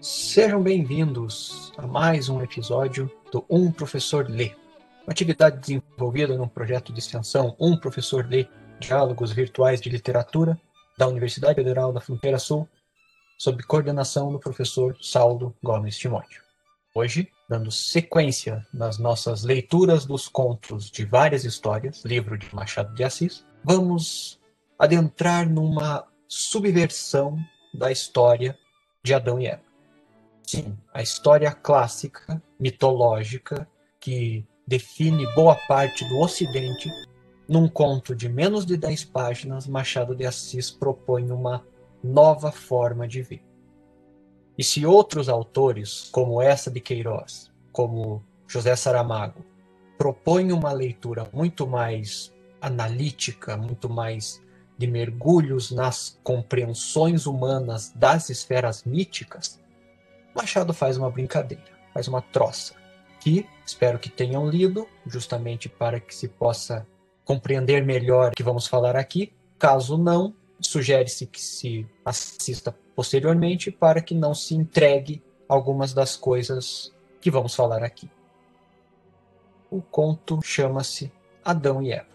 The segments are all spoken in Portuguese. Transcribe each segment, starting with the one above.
Sejam bem-vindos a mais um episódio do Um Professor Lê, uma atividade desenvolvida no projeto de extensão Um Professor Lê Diálogos Virtuais de Literatura da Universidade Federal da Fronteira Sul, sob coordenação do professor Saulo Gomes Timóteo. Hoje, dando sequência nas nossas leituras dos contos de várias histórias, livro de Machado de Assis, vamos adentrar numa subversão da história de Adão e Eva. Sim, a história clássica, mitológica, que define boa parte do Ocidente, num conto de menos de 10 páginas, Machado de Assis propõe uma nova forma de ver. E se outros autores, como essa de Queiroz, como José Saramago, propõem uma leitura muito mais analítica, muito mais de mergulhos nas compreensões humanas das esferas míticas, Machado faz uma brincadeira, faz uma troça, que espero que tenham lido, justamente para que se possa compreender melhor o que vamos falar aqui. Caso não, sugere-se que se assista posteriormente para que não se entregue algumas das coisas que vamos falar aqui. O conto chama-se Adão e Eva,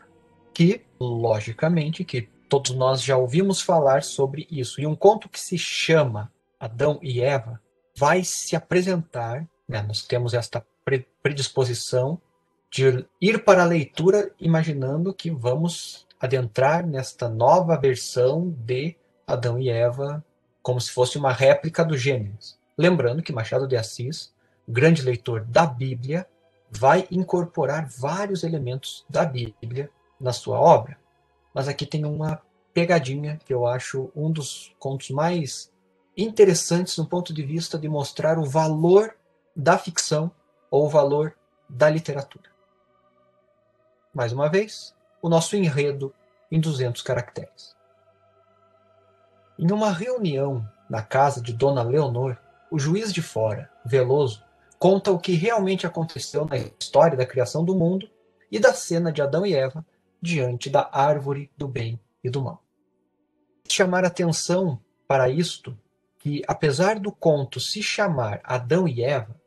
que, logicamente, que todos nós já ouvimos falar sobre isso. E um conto que se chama Adão e Eva vai se apresentar, né? nós temos esta predisposição de ir para a leitura imaginando que vamos adentrar nesta nova versão de Adão e Eva como se fosse uma réplica do Gênesis. Lembrando que Machado de Assis, grande leitor da Bíblia, vai incorporar vários elementos da Bíblia na sua obra. Mas aqui tem uma pegadinha que eu acho um dos contos mais interessantes no ponto de vista de mostrar o valor da ficção ou o valor da literatura. Mais uma vez, o nosso enredo em 200 caracteres. Em uma reunião na casa de Dona Leonor, o juiz de fora, Veloso, conta o que realmente aconteceu na história da criação do mundo e da cena de Adão e Eva diante da árvore do bem e do mal. Chamar atenção para isto que, apesar do conto se chamar Adão e Eva,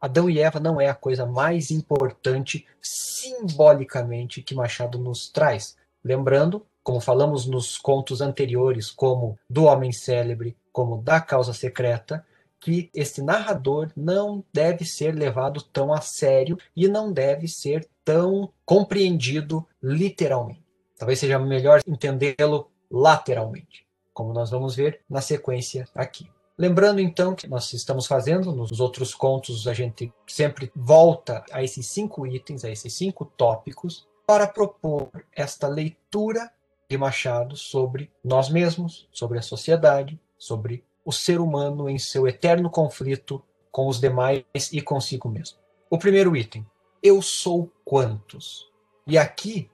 Adão e Eva não é a coisa mais importante simbolicamente que Machado nos traz. Lembrando como falamos nos contos anteriores, como do Homem Célebre, como da Causa Secreta, que este narrador não deve ser levado tão a sério e não deve ser tão compreendido literalmente. Talvez seja melhor entendê-lo lateralmente, como nós vamos ver na sequência aqui. Lembrando então que nós estamos fazendo nos outros contos, a gente sempre volta a esses cinco itens, a esses cinco tópicos, para propor esta leitura de Machado sobre nós mesmos, sobre a sociedade, sobre o ser humano em seu eterno conflito com os demais e consigo mesmo. O primeiro item: eu sou quantos? E aqui,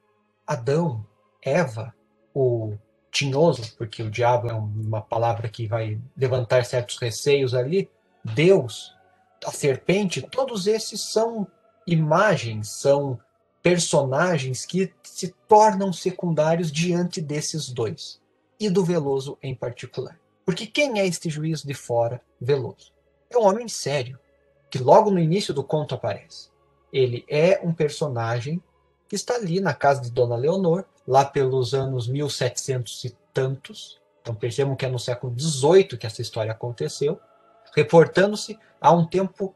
Adão, Eva, o tinhoso, porque o diabo é uma palavra que vai levantar certos receios ali, Deus, a serpente, todos esses são imagens, são personagens que se tornam secundários diante desses dois, e do Veloso em particular. Porque quem é este juiz de fora, Veloso? É um homem sério, que logo no início do conto aparece. Ele é um personagem que está ali na casa de Dona Leonor, lá pelos anos 1700 e tantos. Então percebam que é no século XVIII que essa história aconteceu, reportando-se a um tempo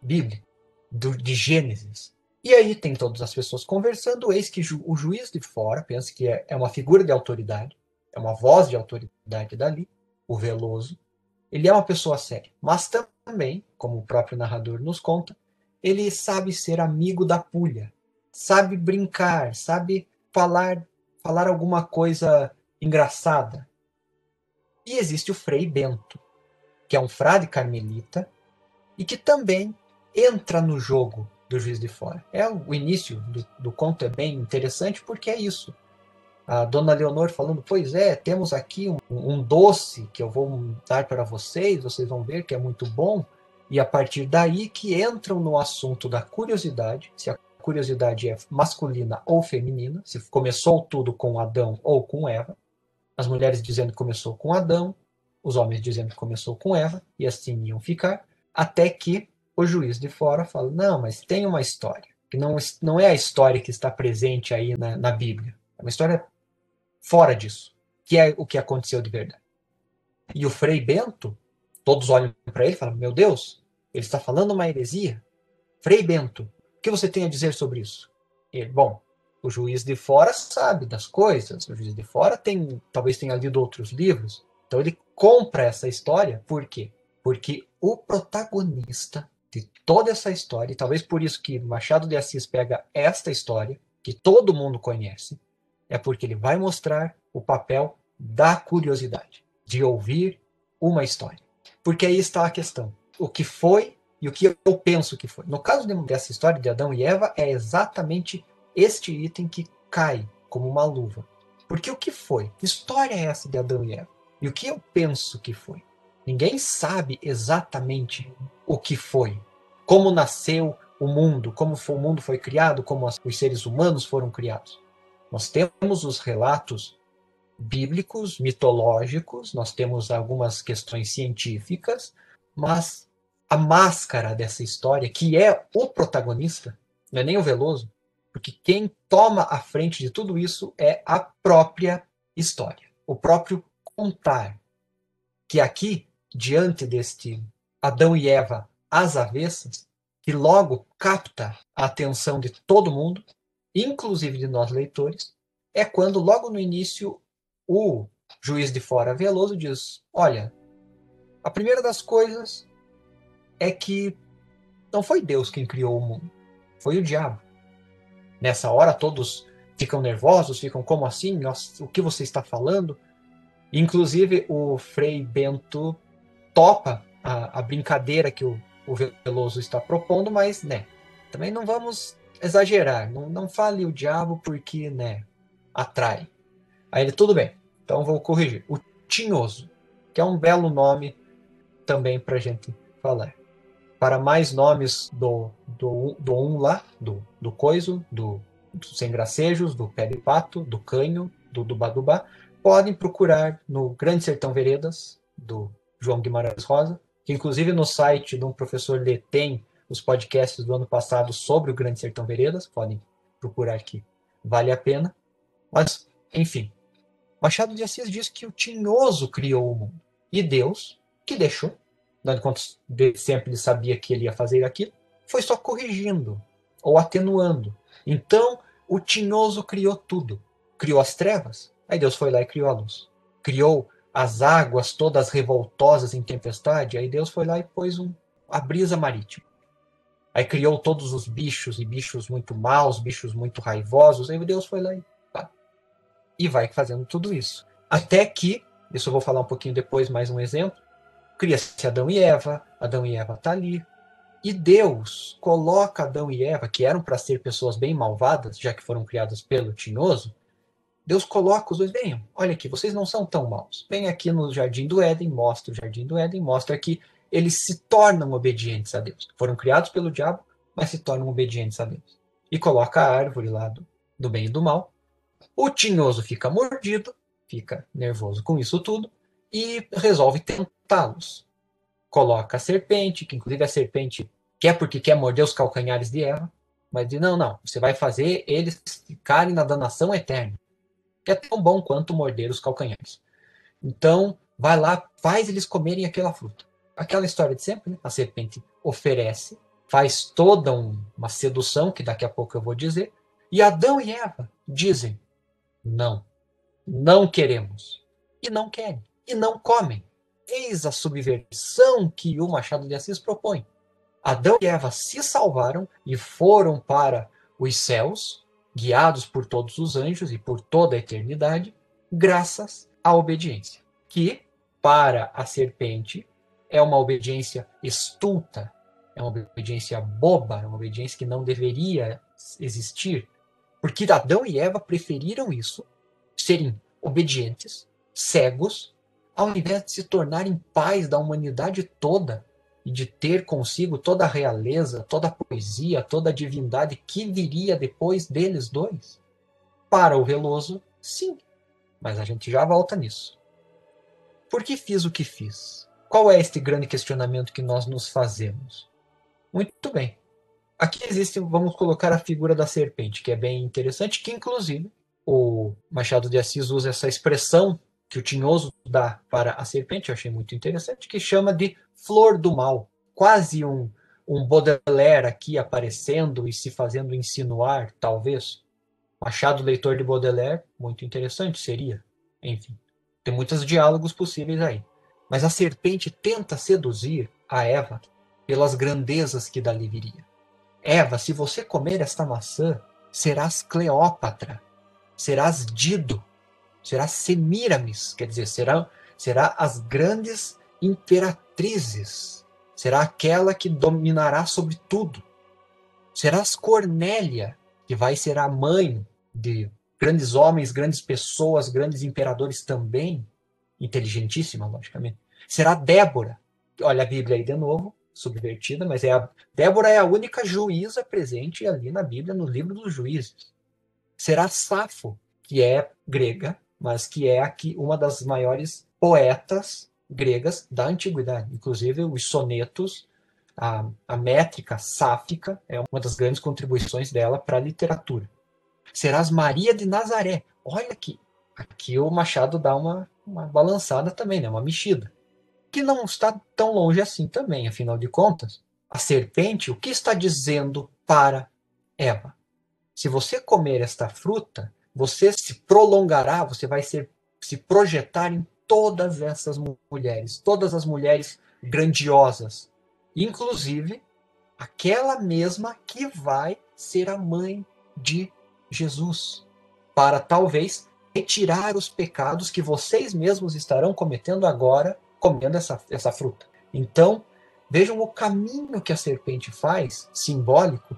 bíblico, de Gênesis, e aí tem todas as pessoas conversando, eis que o juiz de fora pensa que é, é uma figura de autoridade, é uma voz de autoridade dali, o Veloso. Ele é uma pessoa séria, mas também, como o próprio narrador nos conta, ele sabe ser amigo da pulha, sabe brincar, sabe falar, falar alguma coisa engraçada. E existe o Frei Bento, que é um frade carmelita e que também entra no jogo do Juiz de Fora. É o início do, do conto é bem interessante porque é isso. A dona Leonor falando, pois é, temos aqui um, um doce que eu vou dar para vocês, vocês vão ver que é muito bom. E a partir daí que entram no assunto da curiosidade, se a curiosidade é masculina ou feminina, se começou tudo com Adão ou com Eva. as mulheres dizendo que começou com Adão, os homens dizendo que começou com Eva, e assim iam ficar, até que o juiz de fora fala: não, mas tem uma história, que não, não é a história que está presente aí na, na Bíblia, é uma história fora disso, que é o que aconteceu de verdade. E o Frei Bento, todos olham para ele e falam: meu Deus, ele está falando uma heresia. Frei Bento, o que você tem a dizer sobre isso? Ele, bom, o juiz de fora sabe das coisas, o juiz de fora tem, talvez tenha lido outros livros, então ele compra essa história, por quê? Porque o protagonista de toda essa história, e talvez por isso que Machado de Assis pega esta história, que todo mundo conhece, é porque ele vai mostrar o papel da curiosidade, de ouvir uma história. Porque aí está a questão. O que foi e o que eu penso que foi. No caso dessa história de Adão e Eva, é exatamente este item que cai como uma luva. Porque o que foi? Que história é essa de Adão e Eva? E o que eu penso que foi? Ninguém sabe exatamente o que foi. Como nasceu o mundo, como o mundo foi criado, como os seres humanos foram criados. Nós temos os relatos bíblicos, mitológicos, nós temos algumas questões científicas, mas a máscara dessa história, que é o protagonista, não é nem o Veloso, porque quem toma a frente de tudo isso é a própria história, o próprio contar. Que aqui, diante deste Adão e Eva às avessas, que logo capta a atenção de todo mundo, inclusive de nós leitores, é quando logo no início o juiz de fora Veloso diz: Olha, a primeira das coisas é que não foi Deus quem criou o mundo, foi o diabo. Nessa hora todos ficam nervosos, ficam como assim? Nossa, o que você está falando? Inclusive o Frei Bento topa a, a brincadeira que o, o, Veloso está propondo, mas né, também não vamos exagerar, não, não fale o diabo porque né, atrai. Aí ele, tudo bem, então vou corrigir. O Tinhoso, que é um belo nome também para gente falar para mais nomes do, do, do um lá, do, do coiso, do, do sem gracejos, do pé de pato, do canho, do dubá podem procurar no Grande Sertão Veredas, do João Guimarães Rosa, que inclusive no site de um professor Lê tem os podcasts do ano passado sobre o Grande Sertão Veredas, podem procurar aqui, vale a pena. Mas, enfim, Machado de Assis diz que o Tinhoso criou o mundo, e Deus que deixou dando conta de sempre ele sabia que ele ia fazer aquilo, foi só corrigindo ou atenuando. Então, o tinhoso criou tudo. Criou as trevas, aí Deus foi lá e criou a luz. Criou as águas todas revoltosas em tempestade, aí Deus foi lá e pôs um, a brisa marítima. Aí criou todos os bichos, e bichos muito maus, bichos muito raivosos, aí Deus foi lá e, pá, e vai fazendo tudo isso. Até que, isso eu vou falar um pouquinho depois, mais um exemplo, cria-se Adão e Eva, Adão e Eva tá ali. E Deus coloca Adão e Eva, que eram para ser pessoas bem malvadas, já que foram criadas pelo tinhoso, Deus coloca os dois, venham, olha aqui, vocês não são tão maus. Vem aqui no jardim do Éden, mostra o jardim do Éden, mostra que eles se tornam obedientes a Deus. Foram criados pelo diabo, mas se tornam obedientes a Deus. E coloca a árvore lá do, do bem e do mal. O tinhoso fica mordido, fica nervoso com isso tudo, e resolve tentá-los. Coloca a serpente, que inclusive a serpente quer porque quer morder os calcanhares de Eva, mas diz: não, não, você vai fazer eles ficarem na danação eterna, que é tão bom quanto morder os calcanhares. Então, vai lá, faz eles comerem aquela fruta. Aquela história de sempre, né? a serpente oferece, faz toda um, uma sedução, que daqui a pouco eu vou dizer, e Adão e Eva dizem: não, não queremos. E não querem e não comem. Eis a subversão que o Machado de Assis propõe. Adão e Eva se salvaram e foram para os céus, guiados por todos os anjos e por toda a eternidade, graças à obediência, que, para a serpente, é uma obediência estulta, é uma obediência boba, é uma obediência que não deveria existir, porque Adão e Eva preferiram isso, serem obedientes, cegos, ao invés de se tornarem pais da humanidade toda e de ter consigo toda a realeza, toda a poesia, toda a divindade que viria depois deles dois? Para o Veloso, sim. mas a gente já volta nisso. Por que fiz o que fiz? Qual é este grande questionamento que nós nos fazemos? Muito bem. Aqui existe, vamos colocar a figura da serpente, que é bem interessante, que inclusive o Machado de Assis usa essa expressão que o Tinhoso dá para a serpente, eu achei muito interessante, que chama de flor do mal. Quase um, um Baudelaire aqui aparecendo e se fazendo insinuar, talvez. Machado, leitor de Baudelaire, muito interessante seria. Enfim, tem muitos diálogos possíveis aí. Mas a serpente tenta seduzir a Eva pelas grandezas que dali viria. Eva, se você comer esta maçã, serás Cleópatra, serás Dido, serás Semíramis, quer dizer, será, será as grandes imperatrizes, será aquela que dominará sobre tudo. Serás Cornélia, que vai ser a mãe de grandes homens, grandes pessoas, grandes imperadores também, inteligentíssima, logicamente. Será Débora, olha a Bíblia aí de novo, subvertida, mas é a Débora é a única juíza presente ali na Bíblia, no livro dos juízes. Será Safo, que é grega, mas que é aqui uma das maiores poetas gregas da antiguidade. Inclusive, os sonetos, a, a métrica sáfica é uma das grandes contribuições dela para a literatura. Serás Maria de Nazaré. Olha aqui, aqui o Machado dá uma, uma balançada também, né? uma mexida. Que não está tão longe assim também, afinal de contas. A serpente, o que está dizendo para Eva? Se você comer esta fruta, você se prolongará, você vai ser, se projetar em todas essas mulheres, todas as mulheres grandiosas, inclusive aquela mesma que vai ser a mãe de Jesus, para talvez retirar os pecados que vocês mesmos estarão cometendo agora comendo essa, essa fruta. Então, vejam o caminho que a serpente faz, simbólico,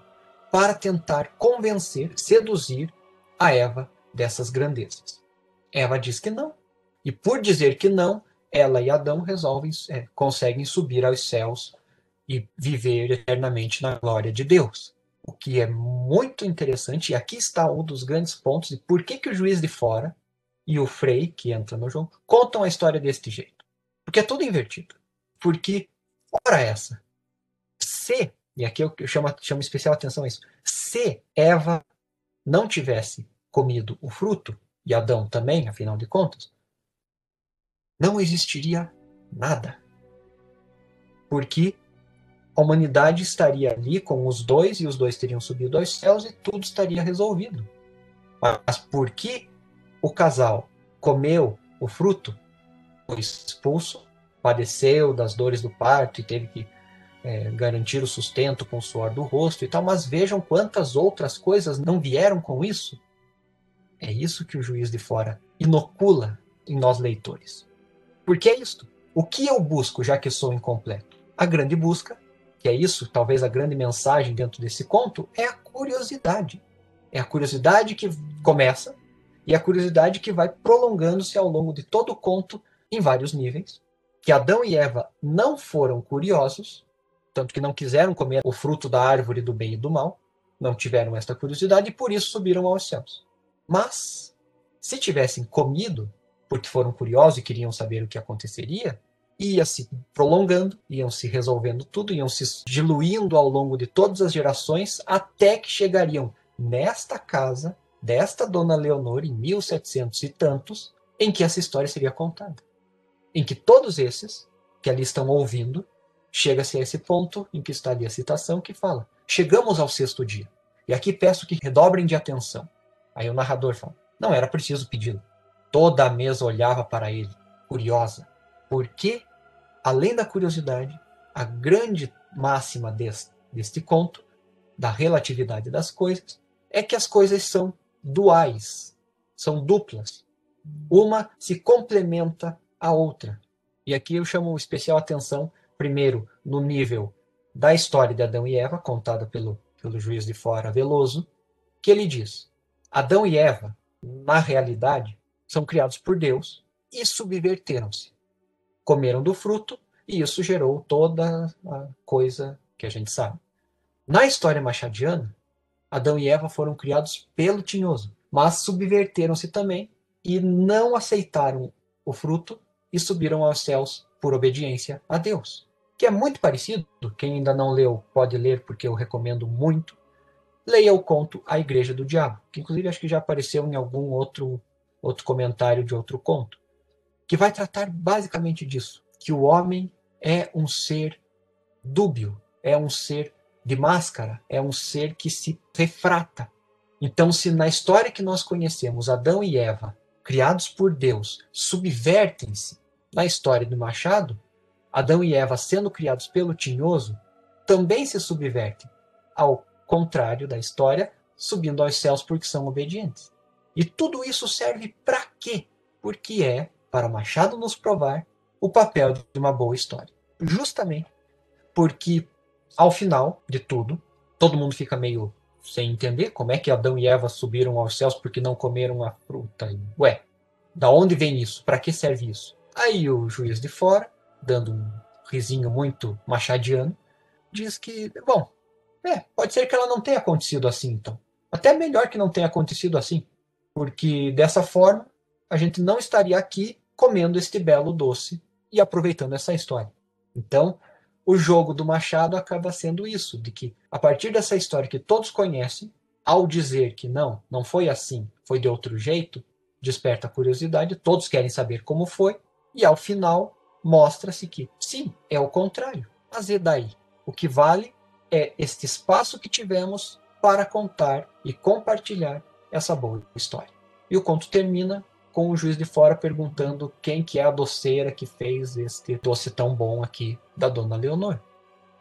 para tentar convencer, seduzir a Eva dessas grandezas. Eva diz que não. E por dizer que não, ela e Adão resolvem, é, conseguem subir aos céus e viver eternamente na glória de Deus. O que é muito interessante, e aqui está um dos grandes pontos de por que, que o juiz de fora e o Frei, que entra no jogo, contam a história deste jeito. Porque é tudo invertido. Porque, ora essa, se, e aqui eu chamo, chamo especial atenção a isso, se Eva não tivesse comido o fruto, e Adão também, afinal de contas, não existiria nada. Porque a humanidade estaria ali com os dois e os dois teriam subido aos céus e tudo estaria resolvido. Mas porque o casal comeu o fruto, foi expulso, padeceu das dores do parto e teve que é, garantir o sustento com o suor do rosto e tal, mas vejam quantas outras coisas não vieram com isso. É isso que o juiz de fora inocula em nós leitores. Porque é isto. O que eu busco, já que sou incompleto? A grande busca, que é isso, talvez a grande mensagem dentro desse conto, é a curiosidade. É a curiosidade que começa e a curiosidade que vai prolongando-se ao longo de todo o conto em vários níveis. Que Adão e Eva não foram curiosos, tanto que não quiseram comer o fruto da árvore do bem e do mal, não tiveram esta curiosidade e por isso subiram aos céus. Mas, se tivessem comido, porque foram curiosos e queriam saber o que aconteceria, ia se prolongando, iam se resolvendo tudo, iam se diluindo ao longo de todas as gerações, até que chegariam nesta casa desta dona Leonor em 1700 e tantos, em que essa história seria contada. Em que todos esses que ali estão ouvindo, chega-se a esse ponto em que está ali a citação que fala: Chegamos ao sexto dia. E aqui peço que redobrem de atenção. Aí o narrador fala: não era preciso pedi-lo. Toda a mesa olhava para ele, curiosa, porque, além da curiosidade, a grande máxima deste, deste conto, da relatividade das coisas, é que as coisas são duais, são duplas. Uma se complementa à outra. E aqui eu chamo especial atenção, primeiro, no nível da história de Adão e Eva, contada pelo, pelo juiz de fora Veloso, que ele diz: Adão e Eva, na realidade, são criados por Deus e subverteram-se. Comeram do fruto e isso gerou toda a coisa que a gente sabe. Na história machadiana, Adão e Eva foram criados pelo tinhoso, mas subverteram-se também e não aceitaram o fruto e subiram aos céus por obediência a Deus. Que é muito parecido, quem ainda não leu pode ler porque eu recomendo muito. Leia o conto A Igreja do Diabo, que inclusive acho que já apareceu em algum outro outro comentário de outro conto, que vai tratar basicamente disso, que o homem é um ser dúbio, é um ser de máscara, é um ser que se refrata. Então, se na história que nós conhecemos, Adão e Eva, criados por Deus, subvertem-se na história do Machado, Adão e Eva, sendo criados pelo Tinhoso, também se subvertem, ao contrário da história, subindo aos céus porque são obedientes. E tudo isso serve para quê? Porque é, para Machado nos provar, o papel de uma boa história. Justamente porque, ao final de tudo, todo mundo fica meio sem entender como é que Adão e Eva subiram aos céus porque não comeram a fruta. Ué, da onde vem isso? Para que serve isso? Aí o juiz de fora, dando um risinho muito machadiano, diz que, bom, é, pode ser que ela não tenha acontecido assim, então. Até melhor que não tenha acontecido assim, porque dessa forma a gente não estaria aqui comendo este belo doce e aproveitando essa história. Então, o jogo do Machado acaba sendo isso, de que a partir dessa história que todos conhecem, ao dizer que não, não foi assim, foi de outro jeito, desperta a curiosidade, todos querem saber como foi, e ao final mostra-se que sim, é o contrário. Mas e daí? O que vale é este espaço que tivemos para contar e compartilhar essa boa história. E o conto termina com o juiz de fora perguntando quem que é a doceira que fez este doce tão bom aqui da dona Leonor.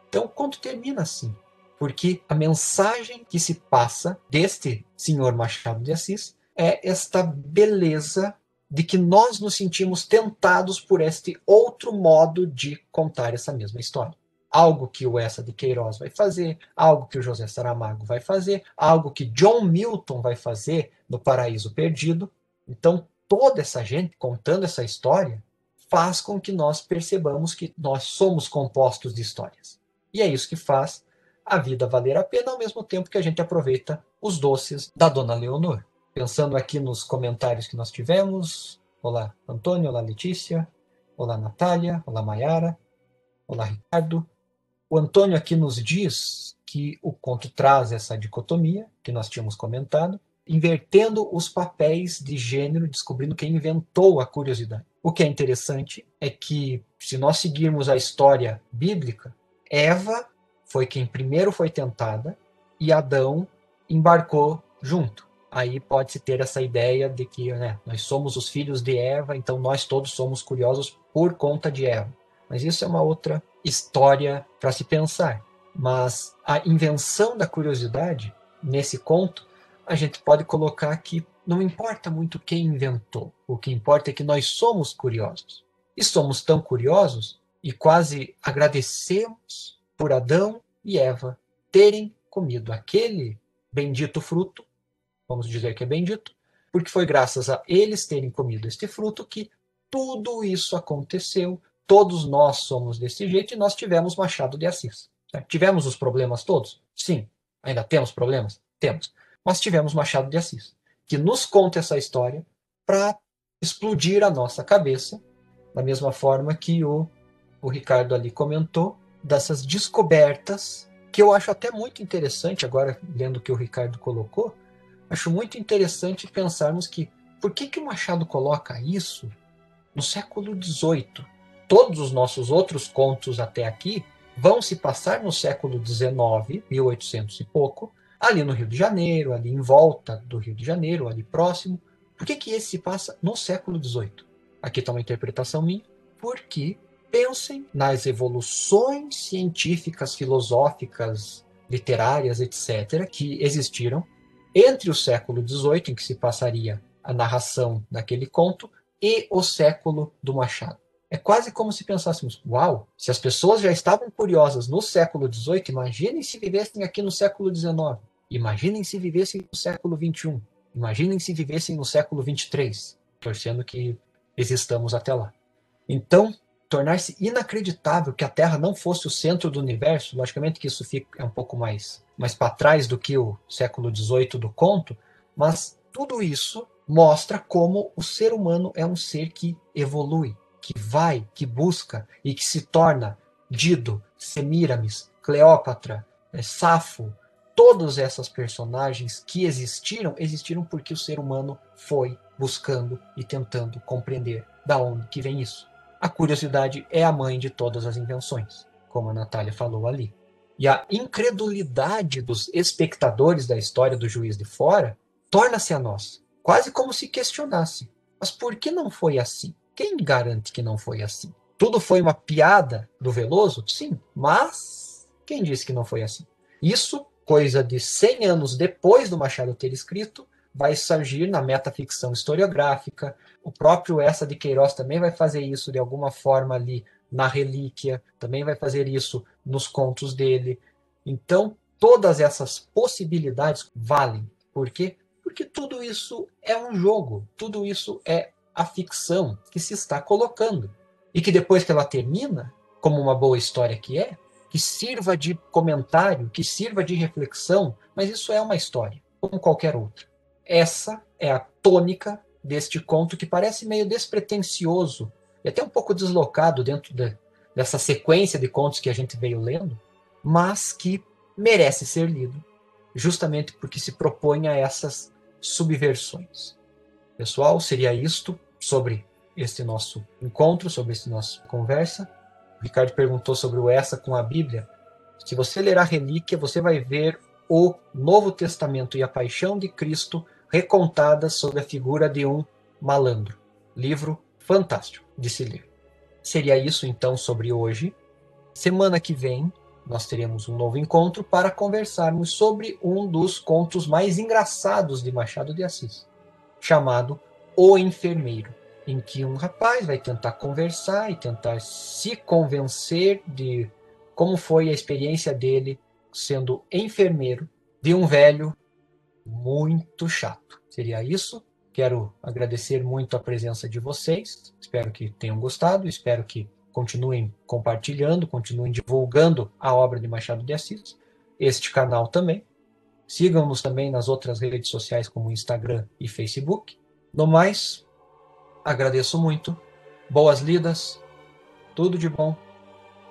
Então o conto termina assim, porque a mensagem que se passa deste senhor Machado de Assis é esta beleza de que nós nos sentimos tentados por este outro modo de contar essa mesma história algo que o Essa de Queiroz vai fazer, algo que o José Saramago vai fazer, algo que John Milton vai fazer no Paraíso Perdido. Então, toda essa gente contando essa história faz com que nós percebamos que nós somos compostos de histórias. E é isso que faz a vida valer a pena ao mesmo tempo que a gente aproveita os doces da Dona Leonor. Pensando aqui nos comentários que nós tivemos. Olá, Antônio. Olá, Letícia. Olá, Natália. Olá, Maiara. Olá, Ricardo. O Antônio aqui nos diz que o conto traz essa dicotomia que nós tínhamos comentado, invertendo os papéis de gênero, descobrindo quem inventou a curiosidade. O que é interessante é que, se nós seguirmos a história bíblica, Eva foi quem primeiro foi tentada e Adão embarcou junto. Aí pode-se ter essa ideia de que né, nós somos os filhos de Eva, então nós todos somos curiosos por conta de Eva. Mas isso é uma outra história para se pensar. Mas a invenção da curiosidade, nesse conto, a gente pode colocar que não importa muito quem inventou, o que importa é que nós somos curiosos. E somos tão curiosos e quase agradecemos por Adão e Eva terem comido aquele bendito fruto, vamos dizer que é bendito, porque foi graças a eles terem comido este fruto que tudo isso aconteceu, todos nós somos desse jeito e nós tivemos Machado de Assis. Né? Tivemos os problemas todos? Sim. Ainda temos problemas? Temos. Mas tivemos Machado de Assis, que nos conta essa história para explodir a nossa cabeça, da mesma forma que o, o Ricardo ali comentou, dessas descobertas, que eu acho até muito interessante, agora lendo o que o Ricardo colocou, acho muito interessante pensarmos que por que, que o Machado coloca isso no século XVIII? todos os nossos outros contos até aqui vão se passar no século XIX, 1800 e pouco, ali no Rio de Janeiro, ali em volta do Rio de Janeiro, ali próximo. Por que, que esse se passa no século XVIII? Aqui está uma interpretação minha. Porque pensem nas evoluções científicas, filosóficas, literárias, etc., que existiram entre o século XVIII, em que se passaria a narração daquele conto, e o século do Machado. É quase como se pensássemos: uau, se as pessoas já estavam curiosas no século XVIII, imaginem se vivessem aqui no século XIX. Imaginem se vivessem no século XXI. Imaginem se vivessem no século XXIII, torcendo que existamos até lá. Então, tornar-se inacreditável que a Terra não fosse o centro do universo, logicamente que isso fica é um pouco mais, mais para trás do que o século XVIII do conto, mas tudo isso mostra como o ser humano é um ser que evolui, que vai, que busca e que se torna Dido, Semíramis, Cleópatra, é, Safo, todas essas personagens que existiram, existiram porque o ser humano foi buscando e tentando compreender da onde que vem isso. A curiosidade é a mãe de todas as invenções, como a Natália falou ali. E a incredulidade dos espectadores da história do juiz de fora torna-se a nós, quase como se questionasse: mas por que não foi assim? Quem garante que não foi assim? Tudo foi uma piada do Veloso? Sim, mas quem disse que não foi assim? Isso, coisa de 100 anos depois do Machado ter escrito, vai surgir na metaficção historiográfica. O próprio Essa de Queiroz também vai fazer isso de alguma forma ali na Relíquia, também vai fazer isso nos contos dele. Então, todas essas possibilidades valem. Por quê? Porque tudo isso é um jogo, tudo isso é a ficção que se está colocando e que depois que ela termina, como uma boa história que é, que sirva de comentário, que sirva de reflexão, mas isso é uma história, como qualquer outra. Essa é a tônica deste conto que parece meio despretensioso e até um pouco deslocado dentro de, dessa sequência de contos que a gente veio lendo, mas que merece ser lido, justamente porque se propõe a essas subversões. Pessoal, seria isto sobre este nosso encontro, sobre esta nossa conversa. O Ricardo perguntou sobre o essa com a Bíblia. Se você ler a relíquia, você vai ver o Novo Testamento e a Paixão de Cristo recontadas sob a figura de um malandro. Livro fantástico de se ler. Seria isso então sobre hoje. Semana que vem nós teremos um novo encontro para conversarmos sobre um dos contos mais engraçados de Machado de Assis, chamado O Enfermeiro em que um rapaz vai tentar conversar e tentar se convencer de como foi a experiência dele sendo enfermeiro de um velho muito chato. Seria isso. Quero agradecer muito a presença de vocês. Espero que tenham gostado. Espero que continuem compartilhando, continuem divulgando a obra de Machado de Assis. Este canal também. Sigam-nos também nas outras redes sociais como Instagram e Facebook. No mais, Agradeço muito. Boas lidas. Tudo de bom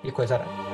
e coisa arada.